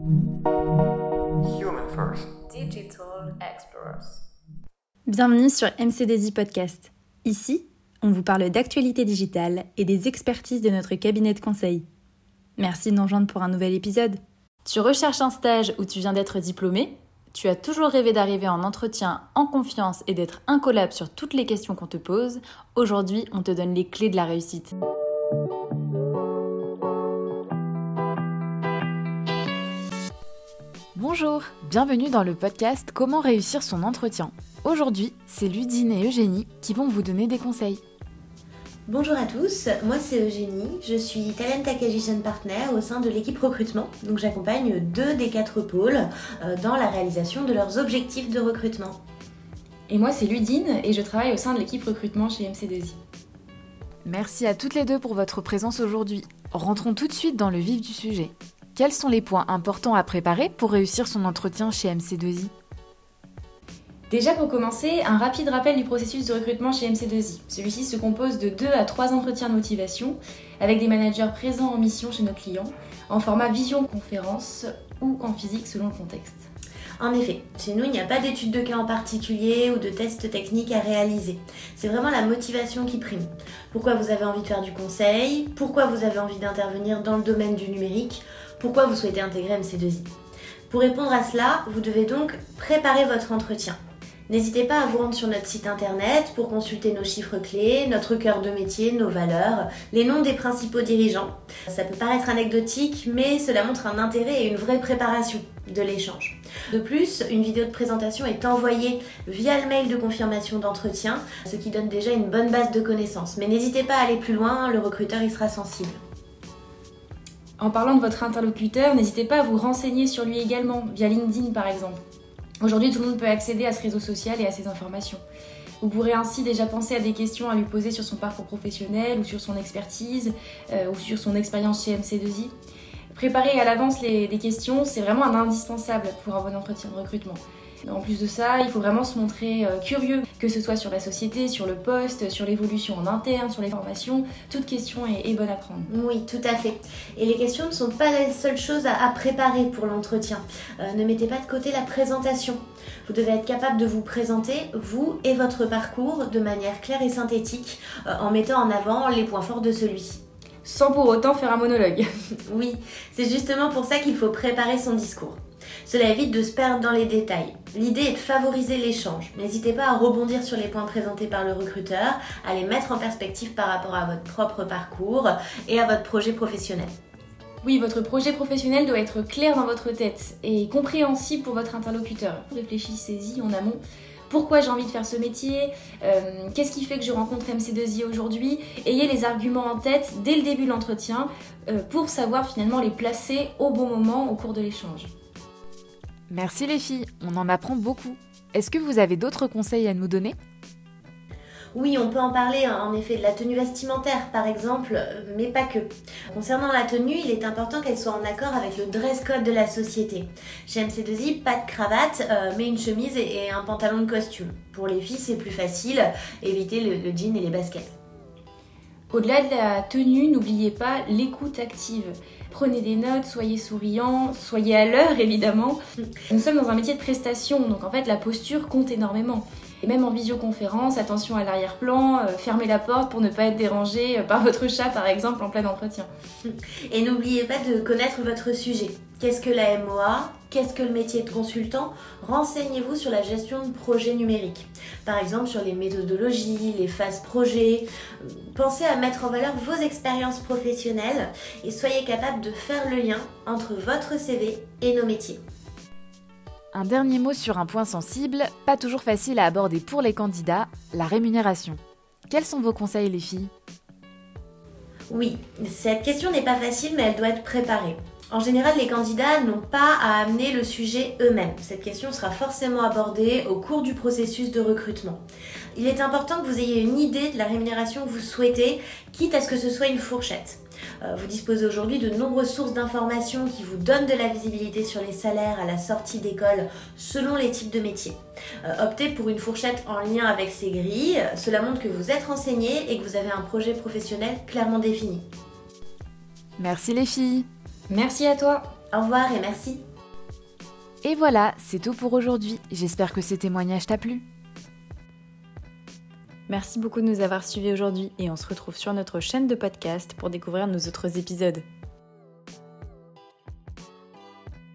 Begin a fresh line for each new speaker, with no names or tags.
Human First.
Digital Explorers.
Bienvenue sur MCDZ Podcast. Ici, on vous parle d'actualité digitale et des expertises de notre cabinet de conseil. Merci de nous rejoindre pour un nouvel épisode. Tu recherches un stage où tu viens d'être diplômé? Tu as toujours rêvé d'arriver en entretien en confiance et d'être incollable sur toutes les questions qu'on te pose? Aujourd'hui, on te donne les clés de la réussite.
Bonjour, bienvenue dans le podcast Comment réussir son entretien. Aujourd'hui, c'est Ludine et Eugénie qui vont vous donner des conseils.
Bonjour à tous, moi c'est Eugénie, je suis Talent Acquisition Partner au sein de l'équipe recrutement. Donc j'accompagne deux des quatre pôles euh, dans la réalisation de leurs objectifs de recrutement.
Et moi c'est Ludine et je travaille au sein de l'équipe recrutement chez MC2I.
Merci à toutes les deux pour votre présence aujourd'hui. Rentrons tout de suite dans le vif du sujet. Quels sont les points importants à préparer pour réussir son entretien chez MC2I
Déjà pour commencer, un rapide rappel du processus de recrutement chez MC2I. Celui-ci se compose de 2 à 3 entretiens de motivation avec des managers présents en mission chez nos clients, en format vision-conférence ou en physique selon le contexte.
En effet, chez nous, il n'y a pas d'études de cas en particulier ou de tests techniques à réaliser. C'est vraiment la motivation qui prime. Pourquoi vous avez envie de faire du conseil? Pourquoi vous avez envie d'intervenir dans le domaine du numérique? Pourquoi vous souhaitez intégrer MC2I. Pour répondre à cela, vous devez donc préparer votre entretien. N'hésitez pas à vous rendre sur notre site internet pour consulter nos chiffres clés, notre cœur de métier, nos valeurs, les noms des principaux dirigeants. Ça peut paraître anecdotique, mais cela montre un intérêt et une vraie préparation de l'échange. De plus, une vidéo de présentation est envoyée via le mail de confirmation d'entretien, ce qui donne déjà une bonne base de connaissances. Mais n'hésitez pas à aller plus loin, le recruteur y sera sensible.
En parlant de votre interlocuteur, n'hésitez pas à vous renseigner sur lui également, via LinkedIn par exemple. Aujourd'hui, tout le monde peut accéder à ce réseau social et à ces informations. Vous pourrez ainsi déjà penser à des questions à lui poser sur son parcours professionnel ou sur son expertise euh, ou sur son expérience chez MC2I. Préparer à l'avance des questions, c'est vraiment un indispensable pour un bon entretien de recrutement. En plus de ça, il faut vraiment se montrer euh, curieux, que ce soit sur la société, sur le poste, sur l'évolution en interne, sur les formations. Toute question est, bonne à prendre.
Oui, tout à fait. Et les questions ne sont pas les seules choses à, préparer pour l'entretien. Euh, ne mettez pas de côté la présentation. Vous devez être capable de vous présenter, vous et votre parcours, de manière claire et synthétique, euh, en mettant en avant les points forts de celui-ci
sans pour autant faire un monologue.
oui, c'est justement pour ça qu'il faut préparer son discours. Cela évite de se perdre dans les détails. L'idée est de favoriser l'échange. N'hésitez pas à rebondir sur les points présentés par le recruteur, à les mettre en perspective par rapport à votre propre parcours et à votre projet professionnel.
Oui, votre projet professionnel doit être clair dans votre tête et compréhensible pour votre interlocuteur. Réfléchissez-y en amont. Pourquoi j'ai envie de faire ce métier? Euh, Qu'est-ce qui fait que je rencontre MC2I aujourd'hui? Ayez les arguments en tête dès le début de l'entretien euh, pour savoir finalement les placer au bon moment au cours de l'échange.
Merci les filles, on en apprend beaucoup. Est-ce que vous avez d'autres conseils à nous donner?
Oui, on peut en parler hein, en effet de la tenue vestimentaire par exemple, mais pas que. Concernant la tenue, il est important qu'elle soit en accord avec le dress code de la société. Chez MC2I, pas de cravate, euh, mais une chemise et, un pantalon de costume. Pour les filles, c'est plus facile, évitez le jean et les baskets.
Au-delà de la tenue, n'oubliez pas l'écoute active. Prenez des notes, soyez souriant, soyez à l'heure évidemment. Nous sommes dans un métier de prestation, donc en fait la posture compte énormément. Et même en visioconférence, attention à l'arrière-plan, euh, fermez la porte pour ne pas être dérangé euh, par votre chat par exemple en plein entretien.
Et n'oubliez pas de connaître votre sujet. Qu'est-ce que la MOA Qu'est-ce que le métier de consultant? Renseignez-vous sur la gestion de projets numériques. Par exemple sur les méthodologies, les phases projet. Pensez à mettre en valeur vos expériences professionnelles et soyez capable de faire le lien entre votre CV et nos métiers.
Un dernier mot sur un point sensible, pas toujours facile à aborder pour les candidats, la rémunération. Quels sont vos conseils les filles?
Oui, cette question n'est pas facile mais elle doit être préparée. En général, les candidats n'ont pas à amener le sujet eux-mêmes. Cette question sera forcément abordée au cours du processus de recrutement. Il est important que vous ayez une idée de la rémunération que vous souhaitez, quitte à ce que ce soit une fourchette. Euh, vous disposez aujourd'hui de nombreuses sources d'informations qui vous donnent de la visibilité sur les salaires à la sortie d'école selon les types de métiers. Euh, optez pour une fourchette en lien avec ces grilles. Cela montre que vous êtes renseigné et que vous avez un projet professionnel clairement défini.
Merci les filles.
Merci à toi.
Au revoir et merci.
Et voilà, c'est tout pour aujourd'hui. J'espère que ces témoignages t'a plu.
Merci beaucoup de nous avoir suivis aujourd'hui et on se retrouve sur notre chaîne de podcast pour découvrir nos autres épisodes.